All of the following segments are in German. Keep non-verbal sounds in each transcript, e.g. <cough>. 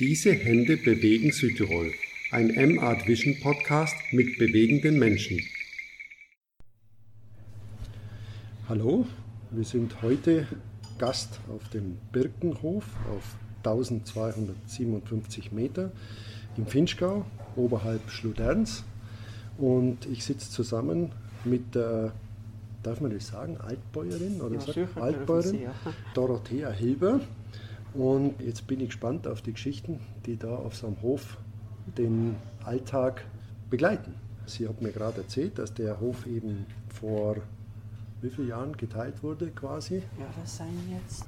Diese Hände bewegen Südtirol. Ein M-Art Vision Podcast mit bewegenden Menschen. Hallo, wir sind heute Gast auf dem Birkenhof auf 1257 Meter im Finchgau, oberhalb Schluderns. Und ich sitze zusammen mit der, darf man das sagen, Altbäuerin oder Ja, Altbäuerin Sie, ja. Dorothea Hilber. Und jetzt bin ich gespannt auf die Geschichten, die da auf so einem Hof den Alltag begleiten. Sie hat mir gerade erzählt, dass der Hof eben vor wie vielen Jahren geteilt wurde quasi. Ja, das sind jetzt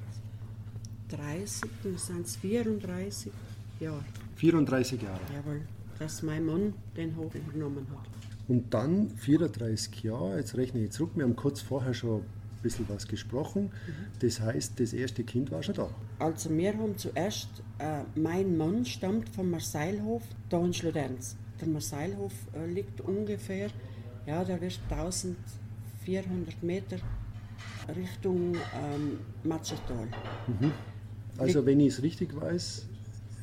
30, das sind 34 Jahre. 34 Jahre. Jawohl, dass mein Mann den Hof übernommen hat. Und dann 34 Jahre, jetzt rechne ich zurück, wir haben kurz vorher schon bisschen was gesprochen. Das heißt, das erste Kind war schon da. Also wir haben zuerst, äh, mein Mann stammt vom Marseilhof, da in Schludenz. Der Marseilhof äh, liegt ungefähr, ja, da wird 1400 Meter Richtung ähm, Matschertal. Also wenn ich es richtig weiß,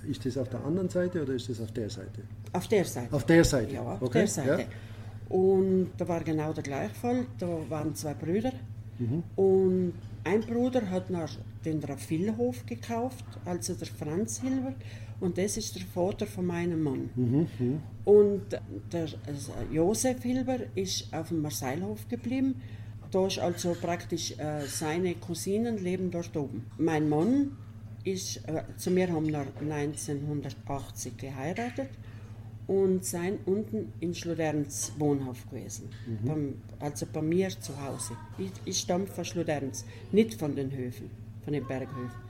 ist das auf der anderen Seite oder ist das auf der Seite? Auf der Seite. Auf der Seite. Ja, auf okay. der Seite. Ja. Und da war genau der gleiche Fall. Da waren zwei Brüder. Und ein Bruder hat nach den Raffilhof gekauft, also der Franz Hilber. Und das ist der Vater von meinem Mann. Und der also Josef Hilber ist auf dem Marseilhof geblieben. Da ist also praktisch äh, seine Cousinen leben dort oben. Mein Mann ist, äh, zu mir haben wir 1980 geheiratet und sind unten in Schluderns Wohnhaft gewesen. Beim, also bei mir zu Hause. Ich, ich stamme von Schluderns, nicht von den Höfen, von den Berghöfen.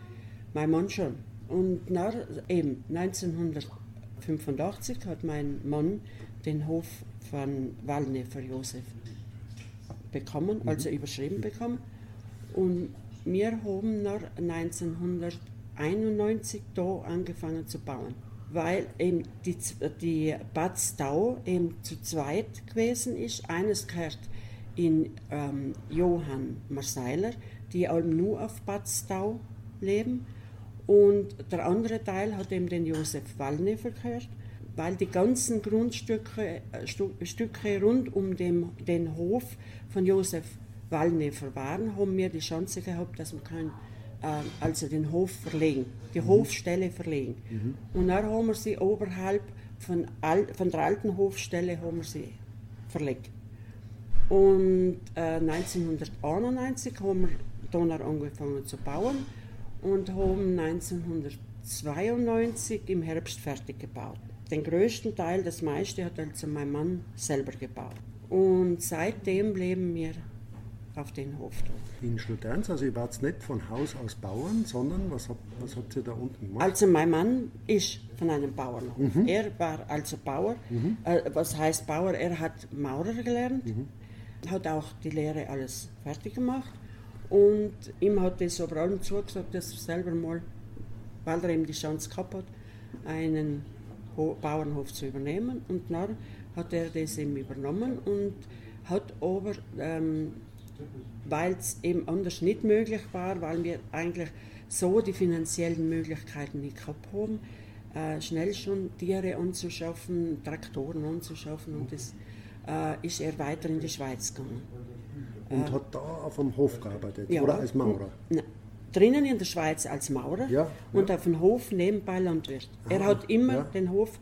Mein Mann schon. Und nach, eben 1985 hat mein Mann den Hof von Wallne für Josef bekommen, also überschrieben bekommen. Und wir haben nach 1991 da angefangen zu bauen, weil eben die, die Bad Stau eben zu zweit gewesen ist. Eines gehört in ähm, Johann Marseiler, die allem nur auf Bad Stau leben. Und der andere Teil hat eben den Josef Wallnefer gehört, weil die ganzen Grundstücke äh, Stücke rund um dem, den Hof von Josef Wallnefer waren, haben wir die Chance gehabt, dass wir können, also den Hof verlegen, die Hofstelle verlegen. Und dann haben wir sie oberhalb von, al von der alten Hofstelle haben wir sie verlegt. Und äh, 1991 haben wir Donner angefangen zu bauen und haben 1992 im Herbst fertig gebaut. Den größten Teil, das meiste, hat also mein Mann selber gebaut. Und seitdem leben wir auf den Hof. In Schluderns, also ihr wart nicht von Haus aus Bauern, sondern was habt, was habt ihr da unten gemacht? Also mein Mann ist von einem Bauernhof. Er war also Bauer. Äh, was heißt Bauer? Er hat Maurer gelernt, hat auch die Lehre alles fertig gemacht und ihm hat es aber allem zugesagt, dass er selber mal, weil er eben die Chance gehabt hat, einen Ho Bauernhof zu übernehmen und dann hat er das eben übernommen und hat aber ähm, weil es eben anders nicht möglich war, weil wir eigentlich so die finanziellen Möglichkeiten nicht gehabt haben, äh, schnell schon Tiere anzuschaffen, Traktoren anzuschaffen und das äh, ist er weiter in die Schweiz gegangen. Und hat da auf dem Hof gearbeitet Ja. oder als Maurer? Na, drinnen in der Schweiz als Maurer Ja, und ja. auf dem Hof nebenbei Landwirt. er Aha, hat immer den Hof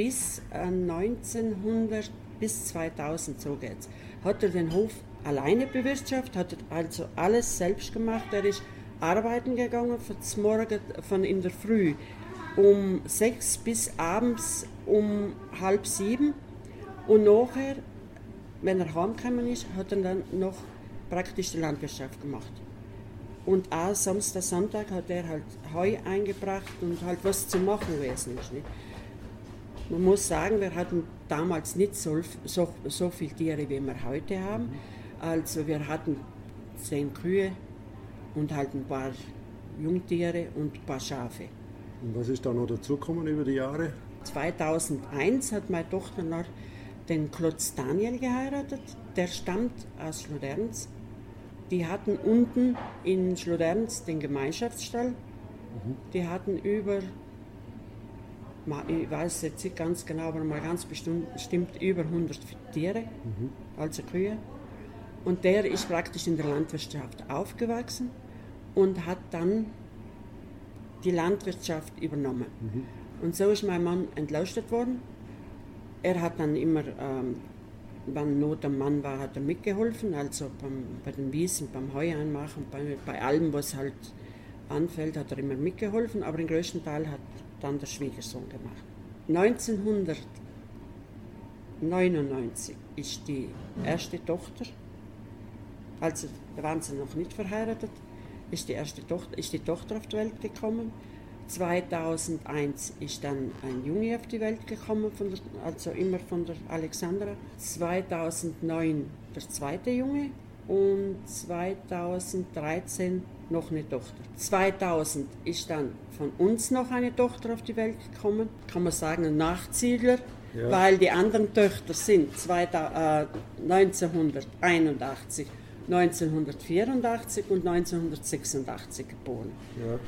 bis äh, 1900 bis 2000 so geht's. Hat er den Hof alleine bewirtschaftet, hat er also alles selbst gemacht. Er ist arbeiten gegangen von morgen von in der Früh um sechs bis abends um halb sieben und nachher wenn er heimgekommen ist, hat er dann noch praktisch die Landwirtschaft gemacht. Und auch Samstag, Sonntag hat er halt Heu eingebracht und halt was zu machen gewesen ist. Nicht? Man muss sagen, wir hatten damals nicht so, so, so viele Tiere, wie wir heute haben. Also wir hatten zehn Kühe und halt ein paar Jungtiere und ein paar Schafe. Und was ist da noch dazugekommen über die Jahre? 2001 hat meine Tochter noch den Klotz Daniel geheiratet. Der stammt aus Schloderns. Die hatten unten in Schloderns den Gemeinschaftsstall. Die hatten über ich weiß jetzt nicht ganz genau, aber mal ganz bestimmt, über 100 Tiere, mhm. also Kühe. Und der ist praktisch in der Landwirtschaft aufgewachsen und hat dann die Landwirtschaft übernommen. Mhm. Und so ist mein Mann entlastet worden. Er hat dann immer, ähm, wann Not am Mann war, hat er mitgeholfen, also beim, bei den Wiesen, beim Heu einmachen, bei, bei allem, was halt anfällt, hat er immer mitgeholfen, aber den größten Teil hat dann der Schwiegersohn gemacht. 1999 ist die erste Tochter, also da waren sie noch nicht verheiratet, ist die erste Tochter, ist die Tochter auf die Welt gekommen. 2001 ist dann ein Junge auf die Welt gekommen, der, also immer von der Alexandra. 2009 der zweite Junge und 2013 noch eine Tochter. 2000 ist dann von uns noch eine Tochter auf die Welt gekommen, kann man sagen ein Nachziegler, ja. weil die anderen Töchter sind 1981, 1984 und 1986 geboren. Ja.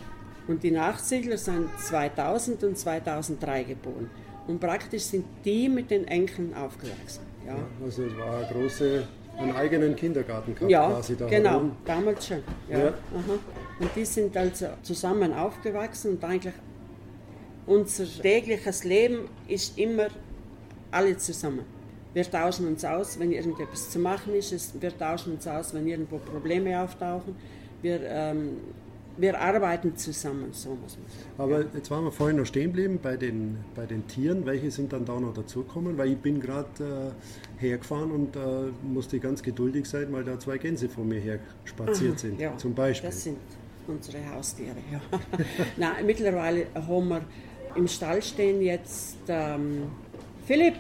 Und die Nachziegler sind 2000 und 2003 geboren. Und praktisch sind die mit den Enkeln aufgewachsen. Ja. ja also es war eine große einen eigenen Kindergarten gehabt, ja, quasi da genau, herum. damals schon. Ja. ja. Und die sind also zusammen aufgewachsen und eigentlich unser tägliches Leben ist immer alle zusammen. Wir tauschen uns aus, wenn irgendetwas zu machen ist. Wir tauschen uns aus, wenn irgendwo Probleme auftauchen. Wir ähm, wir arbeiten zusammen, so muss man sagen. Aber ja. jetzt waren wir vorhin noch stehen geblieben bei den, bei den Tieren. Welche sind dann da noch dazugekommen? Weil ich bin gerade äh, hergefahren und äh, musste ganz geduldig sein, weil da zwei Gänse vor mir her spaziert Aha, sind, ja, zum Beispiel. Das sind unsere Haustiere, ja. <laughs> Nein, mittlerweile haben wir im Stall stehen jetzt ähm, Philipp,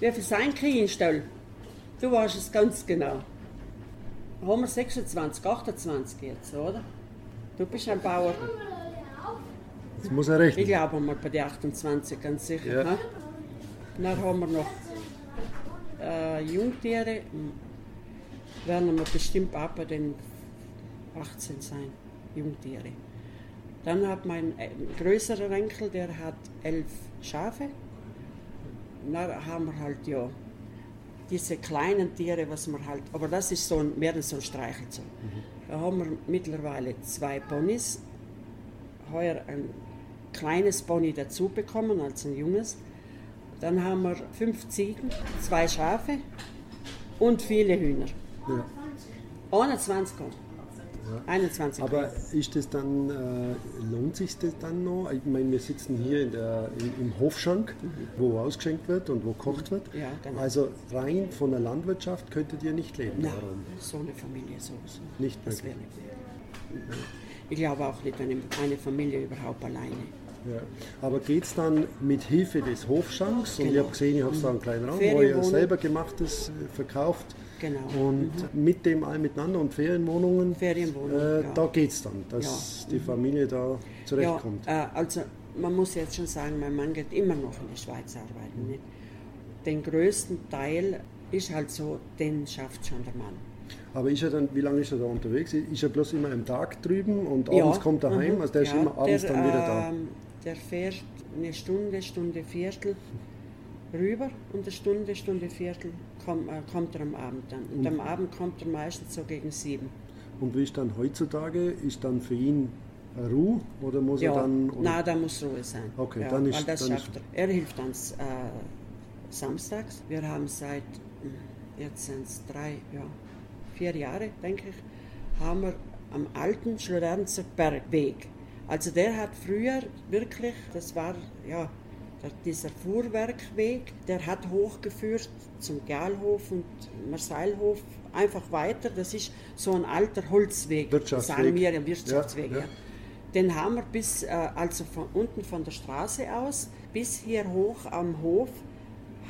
wie viel sein kriege ich Stall? Du weißt es ganz genau. Haben wir 26, 28 jetzt, oder? Du bist ein Bauer. Das muss er rechnen. Ich glaube mal bei den 28, ganz sicher. Ja. Ne? Dann haben wir noch äh, Jungtiere. Werden wir bestimmt auch bei den 18 sein, Jungtiere. Dann hat mein äh, größerer Enkel, der hat elf Schafe. Dann haben wir halt ja diese kleinen Tiere, was man halt, aber das ist so ein, mehr so ein Streichelzoo. Mhm. Da haben wir mittlerweile zwei Ponys. Heuer ein kleines Pony dazu bekommen, als ein junges. Dann haben wir fünf Ziegen, zwei Schafe und viele Hühner. Ja. 21 Kommen. Ja. 21 Aber ist das dann, äh, lohnt sich das dann noch? Ich meine, wir sitzen hier der, im Hofschrank, mhm. wo ausgeschenkt wird und wo gekocht wird. Ja, genau. Also rein von der Landwirtschaft könntet ihr nicht leben. Nein, darum. so eine Familie sowieso. Nicht das wäre nicht mehr. Ich glaube auch nicht eine, eine Familie überhaupt alleine. Ja. Aber geht es dann mit Hilfe des Hofschranks? Genau. Und ich habe gesehen, ihr habt da einen kleinen Raum, wo ihr selber gemachtes äh, verkauft. Genau. Und mhm. mit dem all miteinander und Ferienwohnungen, Ferienwohnungen äh, ja. da geht es dann, dass ja. die Familie da zurechtkommt. Ja, äh, also man muss jetzt schon sagen, mein Mann geht immer noch in der Schweiz arbeiten. Nicht? Den größten Teil ist halt so, den schafft schon der Mann. Aber ist er dann, wie lange ist er da unterwegs? Ist er bloß immer am Tag drüben und abends kommt er heim? Mhm. Also der ist immer abends der, dann wieder da? Ähm, der fährt eine Stunde, Stunde, Viertel rüber und eine Stunde, Stunde, Viertel kommt, äh, kommt er am Abend dann. Und, und am Abend kommt er meistens so gegen sieben. Und wie ist dann heutzutage? Ist dann für ihn Ruhe oder muss ja, er dann? Oder? Nein, da muss Ruhe sein. Okay, ja, dann ist weil das dann schafft er. Er hilft uns äh, samstags. Wir haben seit hm, jetzt sind es drei, ja, vier Jahre, denke ich, haben wir am alten Schlorernzer Bergweg. Also der hat früher wirklich, das war ja dieser Fuhrwerkweg, der hat hochgeführt zum Gerlhof und Marseilhof einfach weiter. Das ist so ein alter Holzweg, sagen wir, ein Wirtschaftsweg. Ja, ja. Den haben wir bis, äh, also von unten von der Straße aus, bis hier hoch am Hof,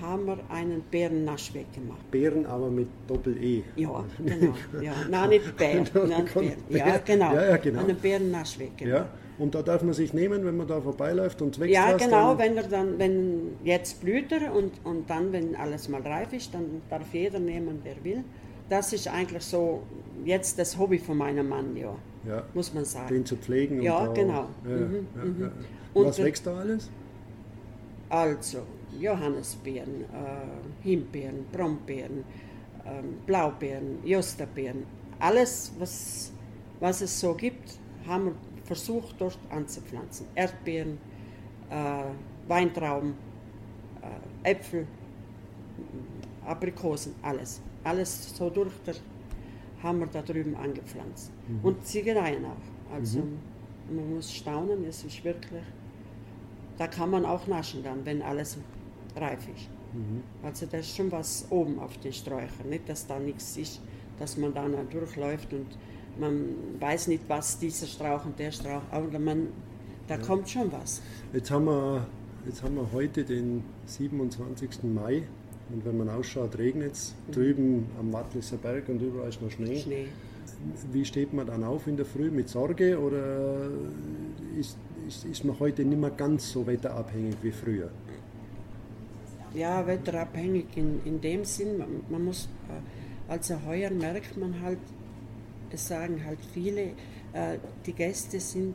haben wir einen Bärennaschweg gemacht. Bären aber mit Doppel-E. Ja, <laughs> genau. Ja. Nein, nicht Bär. Nein, Bär. Ja, <laughs> genau. Ja, ja, genau. Einen Bärennaschweg gemacht. Ja. Und da darf man sich nehmen, wenn man da vorbeiläuft und wächst Ja, genau, wenn er dann, wenn jetzt blüht er und, und dann, wenn alles mal reif ist, dann darf jeder nehmen, wer will. Das ist eigentlich so jetzt das Hobby von meinem Mann, ja. ja muss man sagen. Den zu pflegen. Ja, und genau. Ja, mhm, ja, mhm. Und Was wächst da alles? Also Johannisbeeren, äh, Himbeeren, Brombeeren, äh, Blaubeeren, Josterbeeren, alles, was, was es so gibt, haben wir versucht dort anzupflanzen. Erdbeeren, äh, Weintrauben, äh, Äpfel, Aprikosen, alles. Alles so durch der haben wir da drüben angepflanzt. Mhm. Und Ziegereien auch. Also mhm. man muss staunen, es ist wirklich, da kann man auch naschen dann, wenn alles reif ist. Mhm. Also da ist schon was oben auf den Sträuchern, nicht, dass da nichts ist, dass man da durchläuft und man weiß nicht, was dieser Strauch und der Strauch, aber man, da ja. kommt schon was. Jetzt haben, wir, jetzt haben wir heute den 27. Mai und wenn man ausschaut, regnet es. Mhm. Drüben am Wattlisser Berg und überall ist noch Schnee. Schnee. Wie steht man dann auf in der Früh? Mit Sorge oder ist, ist, ist man heute nicht mehr ganz so wetterabhängig wie früher? Ja, wetterabhängig in, in dem Sinn, man, man muss, äh, also heuer merkt man halt, es sagen halt viele, äh, die Gäste sind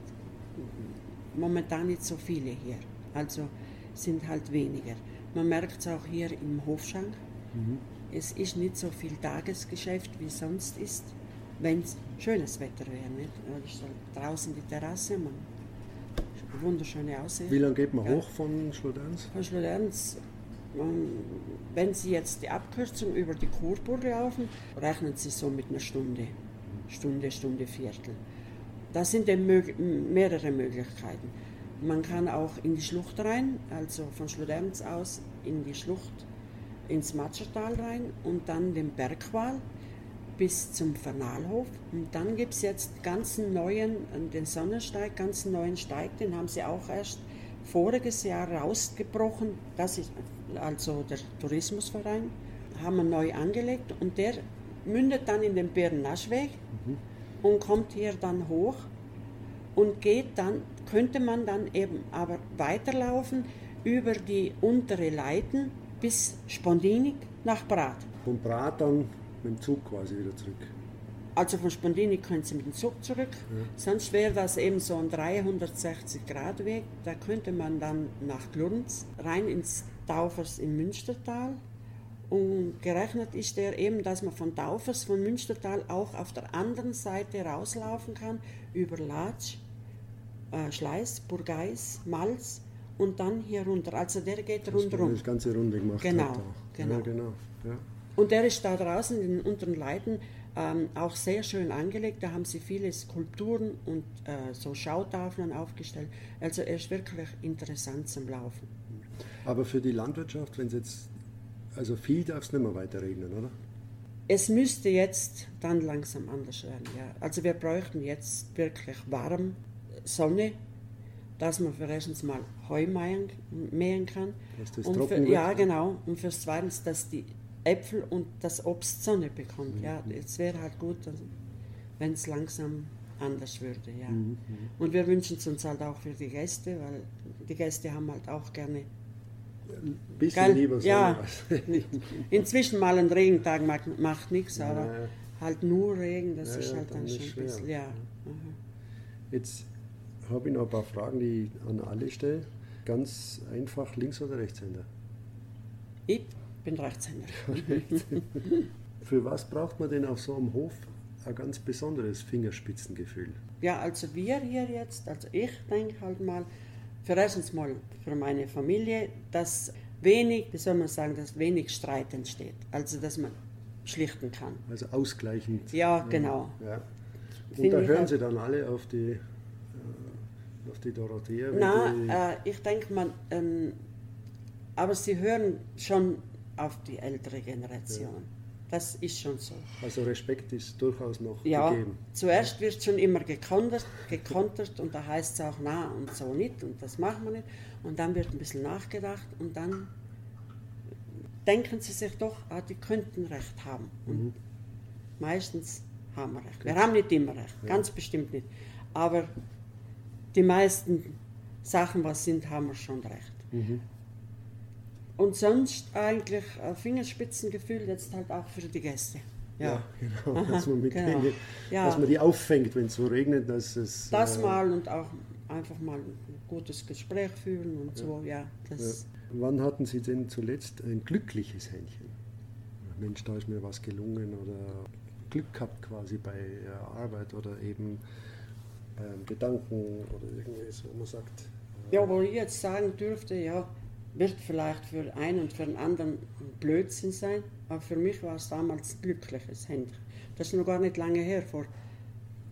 momentan nicht so viele hier, also sind halt weniger. Man merkt es auch hier im Hofschank. Mhm. Es ist nicht so viel Tagesgeschäft wie sonst ist, wenn es schönes Wetter wäre. Nicht? Ist draußen die Terrasse, man wunderschöne Aussicht. Wie lange geht man ja. hoch von Schloderns? Von Schloderns, wenn Sie jetzt die Abkürzung über die Kurburg laufen, rechnen Sie so mit einer Stunde. Stunde, Stunde, Viertel. Das sind mehrere Möglichkeiten. Man kann auch in die Schlucht rein, also von Schloderns aus in die Schlucht, ins Matschertal rein und dann den Bergwal bis zum Fernalhof. Und dann gibt es jetzt ganz neuen, den Sonnensteig, ganz neuen Steig, den haben sie auch erst voriges Jahr rausgebrochen. Das ist also der Tourismusverein, haben wir neu angelegt und der mündet dann in den Birnaschweg mhm. Und kommt hier dann hoch und geht dann, könnte man dann eben aber weiterlaufen über die untere Leiten bis Spondinik nach Brat. Von Brat dann mit dem Zug quasi wieder zurück. Also von Spondinik können Sie mit dem Zug zurück. Ja. Sonst wäre das eben so ein 360 Grad Weg. Da könnte man dann nach Glurns rein ins Taufers im Münstertal. Und gerechnet ist der eben, dass man von Taufers, von Münstertal auch auf der anderen Seite rauslaufen kann, über Latsch äh, Schleiß, Burgeis, Malz und dann hier runter. Also der geht rundherum. Das ganze Runde gemacht genau, Genau. Ja, genau. Ja. Und der ist da draußen in den unteren Leiten ähm, auch sehr schön angelegt. Da haben sie viele Skulpturen und äh, so Schautafeln aufgestellt. Also er ist wirklich interessant zum Laufen. Aber für die Landwirtschaft, wenn es jetzt, also viel darf es nicht mehr weiter regnen, oder? Es müsste jetzt dann langsam anders werden, ja. Also wir bräuchten jetzt wirklich warm, Sonne, dass man für erstens mal Heu mähen kann. Dass das und trocken für, Ja, genau. Und fürs Zweitens, dass die Äpfel und das Obst Sonne bekommt. Mhm. Ja, es wäre halt gut, wenn es langsam anders würde. Ja. Mhm, mhm. Und wir wünschen es uns halt auch für die Gäste, weil die Gäste haben halt auch gerne. Ein bisschen geil, lieber Sonne. Ja, inzwischen mal ein Regentag macht, macht nichts, aber ja. halt nur Regen, das ja, ist halt dann, dann schon ein bisschen. Ja. Jetzt habe ich noch ein paar Fragen, die ich an alle stelle. Ganz einfach, Links- oder Rechtshänder? Ich bin Rechtshänder. <laughs> Für was braucht man denn auf so einem Hof ein ganz besonderes Fingerspitzengefühl? Ja, also wir hier jetzt, also ich denke halt mal, für erstens mal für meine Familie, dass wenig, wie soll man sagen, dass wenig Streit entsteht. Also dass man schlichten kann. Also ausgleichend. Ja, genau. Ja. Und da hören Sie dann alle auf die auf die Dorothea? Nein, äh, ich denke mal, ähm, aber sie hören schon auf die ältere Generation. Ja. Das ist schon so. Also Respekt ist durchaus noch ja, gegeben. Zuerst wird schon immer gekontert, gekontert und da heißt es auch na und so nicht und das machen wir nicht. Und dann wird ein bisschen nachgedacht und dann denken sie sich doch, ah, die könnten Recht haben. Und mhm. meistens haben wir Recht. Wir haben nicht immer Recht, ja. ganz bestimmt nicht. Aber die meisten Sachen, was sind, haben wir schon recht. Mhm. Und sonst eigentlich Fingerspitzengefühl jetzt halt auch für die Gäste. Ja, ja genau, dass man, mit genau. denen, ja. dass man die auffängt, wenn es so regnet. Dass es, das äh, mal und auch einfach mal ein gutes Gespräch führen und ja. so, ja. Wann hatten Sie denn zuletzt ein glückliches Händchen? Mensch, da ist mir was gelungen oder Glück gehabt quasi bei Arbeit oder eben ähm, Gedanken oder irgendwas, wo man sagt. Äh ja, wo ich jetzt sagen dürfte, ja, wird vielleicht für einen und für den anderen Blödsinn sein, aber für mich war es damals ein glückliches Händchen. Das ist noch gar nicht lange her, vor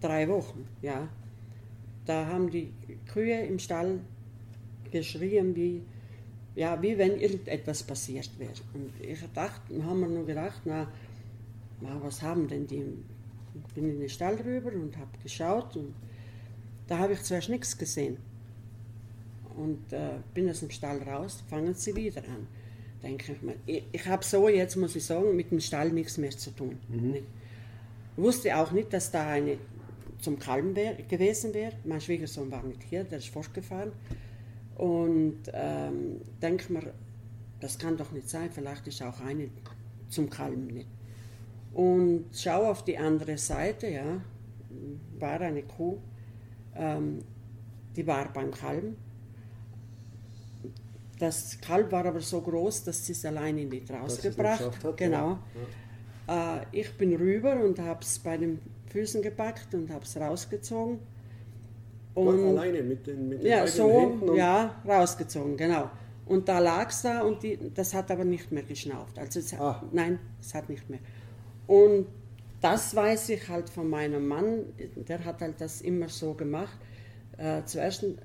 drei Wochen, ja. Da haben die Kühe im Stall geschrien, wie, ja, wie wenn irgendetwas passiert wäre. Und ich dachte, haben wir nur gedacht, na, na, was haben denn die? Ich bin in den Stall rüber und habe geschaut und da habe ich zuerst nichts gesehen. Und äh, bin aus dem Stall raus, fangen sie wieder an. Denke ich mir, ich, ich habe so jetzt, muss ich sagen, mit dem Stall nichts mehr zu tun. Mhm. Ich wusste auch nicht, dass da eine zum Kalben wär, gewesen wäre. Mein Schwiegersohn war nicht hier, der ist fortgefahren. Und ähm, denke mir, das kann doch nicht sein, vielleicht ist auch eine zum Kalben nicht. Und schaue auf die andere Seite, ja, war eine Kuh, ähm, die war beim Kalben. Das Kalb war aber so groß, dass sie es alleine nicht rausgebracht hat. Genau. Ja. Äh, ich bin rüber und habe es bei den Füßen gepackt und habe es rausgezogen. Und alleine mit den, mit den ja, so, ja, rausgezogen, genau. Und da lag es da und die, das hat aber nicht mehr geschnauft. Also es hat, ah. nein, es hat nicht mehr. Und das weiß ich halt von meinem Mann, der hat halt das immer so gemacht. Äh, zuerst äh,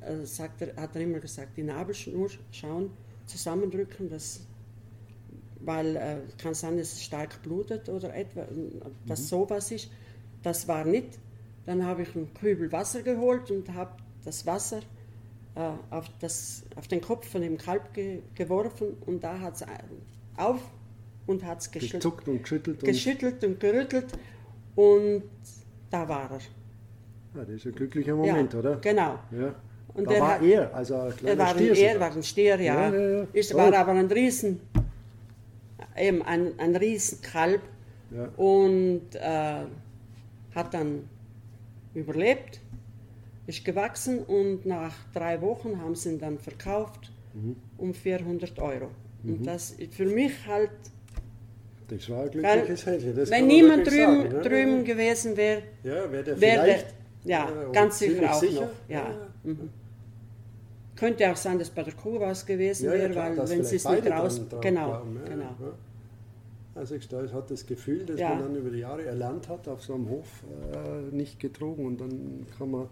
er, hat er immer gesagt, die Nabelschnur schauen, zusammendrücken, das, weil äh, kann sein, dass es stark blutet oder etwa, dass mhm. sowas ist. Das war nicht. Dann habe ich einen Kübel Wasser geholt und habe das Wasser äh, auf, das, auf den Kopf von dem Kalb ge geworfen und da hat es auf und hat es geschüttelt, und geschüttelt, geschüttelt und gerüttelt und da war er. Ja, das ist ein glücklicher Moment, ja, oder? Genau. Ja. Und da war hat, er, also ein kleiner er war Stier. Er war ein Stier, ja. ja, ist, war oh. aber ein Riesen, eben ein, ein Riesenkalb und äh, hat dann überlebt, ist gewachsen und nach drei Wochen haben sie ihn dann verkauft mhm. um 400 Euro. Mhm. Und das ist für mich halt das war ein glückliches Händchen. wenn niemand drüben, sagen, ne? drüben gewesen wäre, ja, wäre der vielleicht. Ja, äh, ganz sicher auch sicher. noch. Ja. ja. Mhm. Könnte auch sein, dass bei der Kuh was gewesen ja, wäre, weil wenn sie es nicht raus. Genau, glauben, genau. Also ich hat das Gefühl, dass man dann über die Jahre erlernt hat, auf so einem Hof äh, nicht getrogen und dann kann man.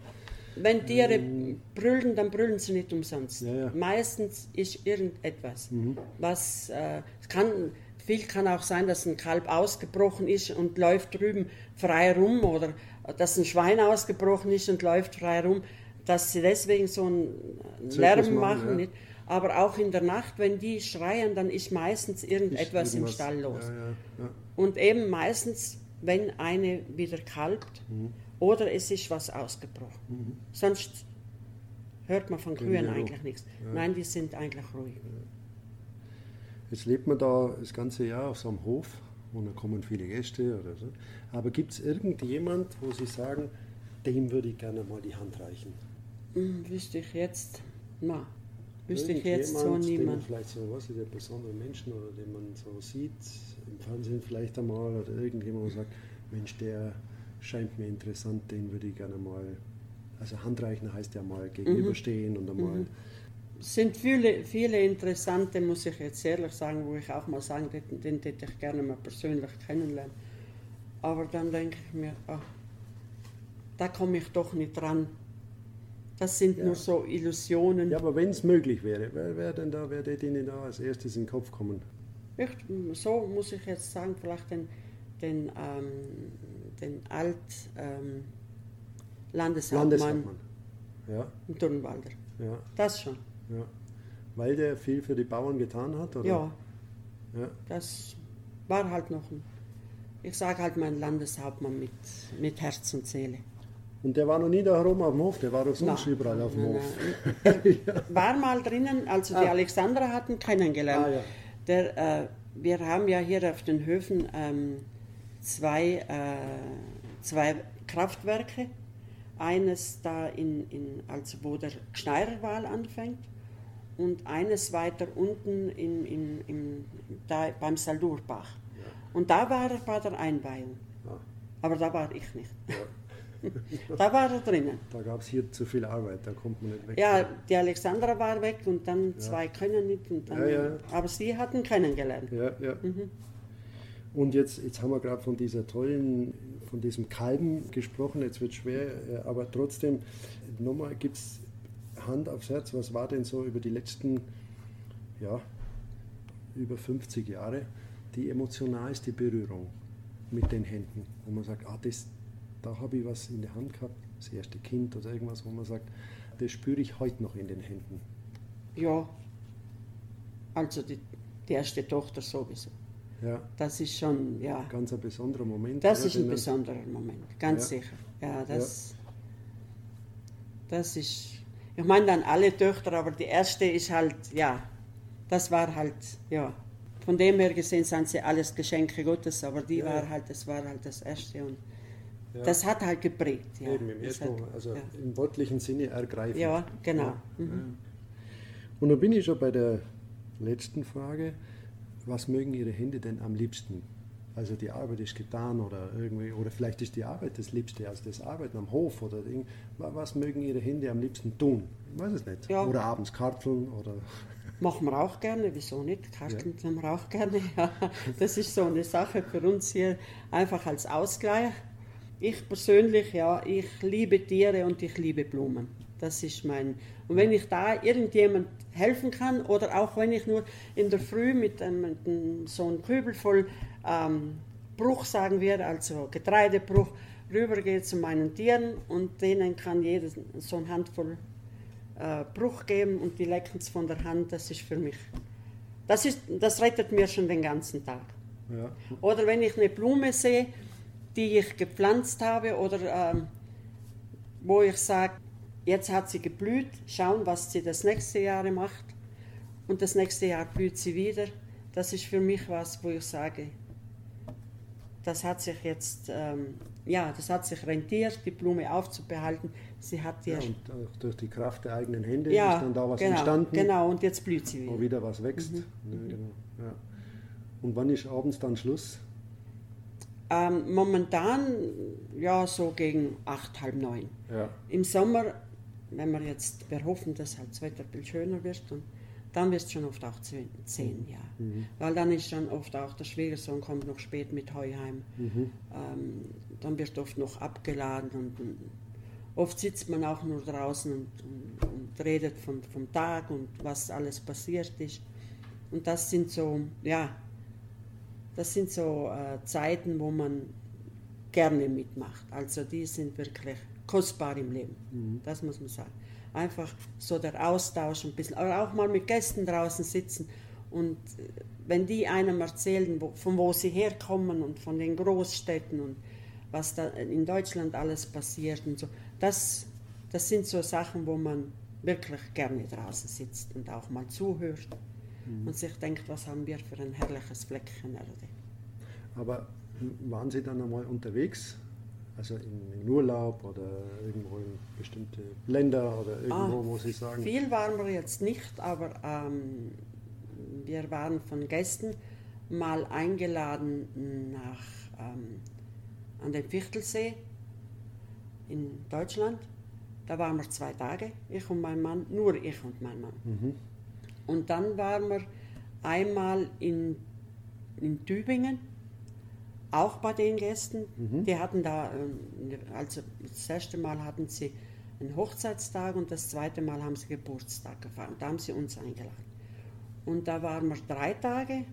Wenn Tiere ähm, brüllen, dann brüllen sie nicht umsonst. Meistens ist irgendetwas, mhm. was äh, kann viel kann auch sein, dass ein Kalb ausgebrochen ist und läuft drüben frei rum oder dass ein Schwein ausgebrochen ist und läuft frei rum, dass sie deswegen so einen Lärm machen. Nicht? Aber auch in der Nacht, wenn die schreien, dann ist meistens irgendetwas im Stall los. Ja, ja, ja. Und eben meistens, wenn eine wieder kalbt mhm. oder es ist was ausgebrochen. Mhm. Sonst hört man von Kühen eigentlich nichts. Nein, die sind eigentlich ruhig. Jetzt lebt man da das ganze Jahr auf so einem Hof und da kommen viele Gäste oder so. Aber gibt es irgendjemand, wo Sie sagen, dem würde ich gerne mal die Hand reichen? Hm, wüsste ich jetzt, na, wüsste ich jetzt so niemand. Vielleicht so, was ist der besondere Menschen oder den man so sieht, im Fernsehen vielleicht einmal oder irgendjemand, wo sagt, Mensch, der scheint mir interessant, den würde ich gerne mal, also Handreichen heißt ja mal gegenüberstehen mhm. und einmal. Mhm sind viele, viele interessante, muss ich jetzt ehrlich sagen, wo ich auch mal sagen, den, den hätte ich gerne mal persönlich kennenlernen. Aber dann denke ich mir, ach, da komme ich doch nicht dran. Das sind ja. nur so Illusionen. Ja, aber wenn es möglich wäre, wer wäre denn da, wer hätte Ihnen da als erstes in den Kopf kommen? Ich, so muss ich jetzt sagen, vielleicht den, den, ähm, den Alt ähm, Landeshauptmann, Landeshauptmann. Ja. im Turnwalder. Ja. Das schon. Ja. Weil der viel für die Bauern getan hat? Oder? Ja. ja. Das war halt noch ein, ich sage halt mein Landeshauptmann mit, mit Herz und Seele. Und der war noch nie da herum auf dem Hof, der war doch sonst nein, überall auf dem nein, Hof. Nein. <laughs> war mal drinnen, als wir ah. die Alexandra hatten, kennengelernt. Ah, ja. der, äh, wir haben ja hier auf den Höfen ähm, zwei, äh, zwei Kraftwerke. Eines da, in, in, also wo der Schneiderwal anfängt und eines weiter unten in, in, in, da beim Saldurbach. Ja. Und da war er bei der Einweihung. Ah, Aber da war ich nicht. ja. <laughs> Da war er drinnen. Da gab es hier zu viel Arbeit, da kommt man nicht weg. Ja, die Alexandra war weg und dann zwei können nicht. Und dann, Ja, ja. Aber sie hatten kennengelernt. Ja, ja. Mhm. Und jetzt, jetzt haben wir gerade von dieser tollen, von diesem Kalben gesprochen, jetzt wird schwer, äh, aber trotzdem, nochmal gibt es Hand aufs Herz, was war denn so über die letzten, ja, über 50 Jahre die emotionalste Berührung mit den Händen, wo man sagt, ah, das, da habe ich was in der Hand gehabt, das erste Kind oder irgendwas, wo man sagt, das spüre ich heute noch in den Händen. Ja, also die, die erste Tochter sowieso. Ja, Das ist schon, ja, ganz ein besonderer Moment. das ist ein besonderer Moment, ganz Ja. sicher. Ja, das, das ist, ich meine dann alle Töchter, aber die erste ist halt, ja, das war halt, ja, von dem her gesehen sind sie alles Geschenke Gottes, aber die Ja, war halt, das war halt das erste und Ja. das hat halt geprägt. Ja. Eben im ersten, hat- also ja. im wortlichen Sinne ergreifen. Ja, genau. Mhm. Und dann bin ich schon bei der letzten Frage. Was mögen Ihre Hände denn am liebsten? Also die Arbeit ist getan oder irgendwie, oder vielleicht ist die Arbeit das Liebste, also das Arbeiten am Hof oder Ding. Wa- Was mögen Ihre Hände am liebsten tun? Ich weiß es nicht. Ja. Oder abends karteln oder. <laughs> Machen wir auch gerne, wieso nicht? Karten tun wir auch gerne. <laughs> Ja, das ist so eine Sache für uns hier, einfach als Ausgleich. Ich persönlich, ja, ich liebe Tiere und ich liebe Blumen. Das ist mein. Und wenn ich da irgendjemand helfen kann oder auch wenn ich nur in der Früh mit einem, mit einem so einem Kübel voll ähm, Bruch, sagen wir, also Getreidebruch, rübergehe zu meinen Tieren und denen kann jeder so eine Handvoll äh, Bruch geben und die lecken es von der Hand, das ist für mich, das, ist, das rettet mir schon den ganzen Tag. Ja. Oder wenn ich eine Blume sehe, die ich gepflanzt habe oder ähm, wo ich sage, jetzt hat sie geblüht, schauen, was sie das nächste Jahr macht und das nächste Jahr blüht sie wieder. Das ist für mich was, wo ich sage, das hat sich jetzt, ähm, ja, das hat sich rentiert, die Blume aufzubehalten. Sie hat ja, und auch durch die Kraft der eigenen Hände ja, ist dann da was genau, entstanden, Genau, und jetzt blüht sie wo wieder. wieder was wächst. Ja, genau. ja. Und wann ist abends dann Schluss? Ähm, momentan, ja, so gegen acht, halb neun. Im Sommer, wenn wir jetzt, wir hoffen, dass halt das Wetter ein bisschen schöner wird, und dann wird es schon oft auch zehn, zehn ja. Weil dann ist schon oft auch der Schwiegersohn kommt noch spät mit Heuheim. Ähm, dann wird oft noch abgeladen und, und oft sitzt man auch nur draußen und, und, und redet von, vom Tag und was alles passiert ist. Und das sind so, ja, das sind so äh, Zeiten, wo man gerne mitmacht. Also die sind wirklich kostbar im Leben. Das muss man sagen. Einfach so der Austausch ein bisschen, aber auch mal mit Gästen draußen sitzen und äh, wenn die einem erzählen, wo, von wo sie herkommen und von den Großstädten und was da in Deutschland alles passiert und so, das, das sind so Sachen, wo man wirklich gerne draußen sitzt und auch mal zuhört und sich denkt, was haben wir für ein herrliches Fleckchen Erde. Aber waren Sie dann einmal unterwegs? Also in, in Urlaub oder irgendwo in bestimmte Länder oder irgendwo, Ah, wo Sie sagen, Viel waren wir jetzt nicht, aber ähm, wir waren von Gästen mal eingeladen nach, ähm, an den Fichtelsee in Deutschland. Da waren wir zwei Tage, ich und mein Mann, nur ich und mein Mann. Mhm. Und dann waren wir einmal in, in Tübingen, auch bei den Gästen. Die hatten da, ähm, also das erste Mal hatten sie einen Hochzeitstag und das zweite Mal haben sie Geburtstag gefeiert. Da haben sie uns eingeladen. Und da waren wir drei Tage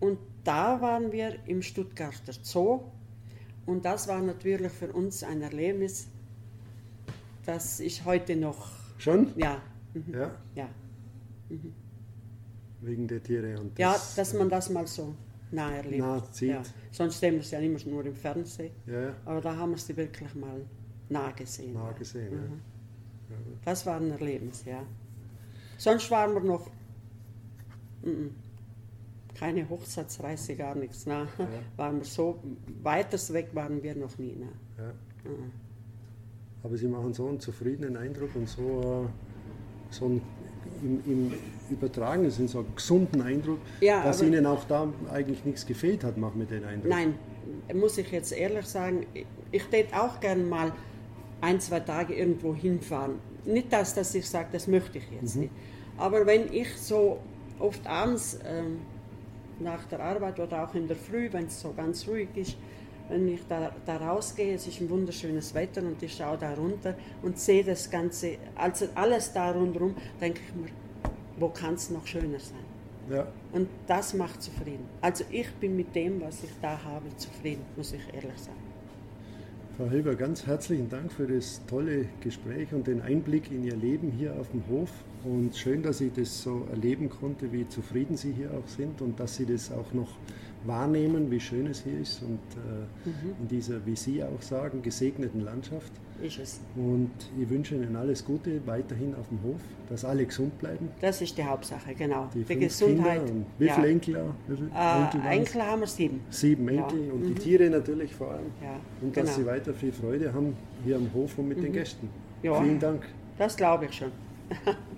und da waren wir im Stuttgarter Zoo. Und das war natürlich für uns ein Erlebnis, das ich heute noch, schon? ja, mhm, Ja, ja. wegen der Tiere und Ja, das, dass man das mal so nah erlebt. Sieht. Ja. Sonst sehen wir es ja immer nur im Fernsehen. ja, Aber da haben wir sie wirklich mal nah gesehen. nah gesehen. Ja. Mhm. Das war ein Erlebnis, ja. Sonst waren wir noch mhm, keine Hochzeitsreise, gar nichts. Na, <laughs> waren wir so weiters weg waren wir noch nie. Na. Ja. Mhm. Aber Sie machen so einen zufriedenen Eindruck und so, äh, so einen, im, im übertragenen Sinn so einen gesunden Eindruck, Ja, dass Ihnen auch da eigentlich nichts gefehlt hat, macht mir den Eindruck. Nein, muss ich jetzt ehrlich sagen, ich tät auch gern mal ein, zwei Tage irgendwo hinfahren. Nicht das, dass ich sage, das möchte ich jetzt nicht. Aber wenn ich so oft abends ähm, nach der Arbeit oder auch in der Früh, wenn es so ganz ruhig ist, wenn ich da, da rausgehe, es ist ein wunderschönes Wetter und ich schaue da runter und sehe das Ganze, also alles da rundherum, denke ich mir, wo kann es noch schöner sein? Ja, Und das macht zufrieden. Also ich bin mit dem, was ich da habe, zufrieden, muss ich ehrlich sagen. Frau Hilber, ganz herzlichen Dank für das tolle Gespräch und den Einblick in Ihr Leben hier auf dem Hof. Und schön, dass ich das so erleben konnte, wie zufrieden Sie hier auch sind und dass Sie das auch noch wahrnehmen, wie schön es hier ist und äh, in dieser, wie Sie auch sagen, gesegneten Landschaft. Ist es. Und ich wünsche Ihnen alles Gute weiterhin auf dem Hof, dass alle gesund bleiben. Das ist die Hauptsache, genau. Die, Die, Gesundheit. Kinder und wie viele ja. Enkel? auch? Wie viele Äh? Enkel haben wir sieben. Sieben Ja. Enkel und die Tiere natürlich vor allem. Ja, Und dass genau. Sie weiter viel Freude haben hier am Hof und mit den Gästen. Ja. Vielen Dank. Das glaube ich schon. <laughs>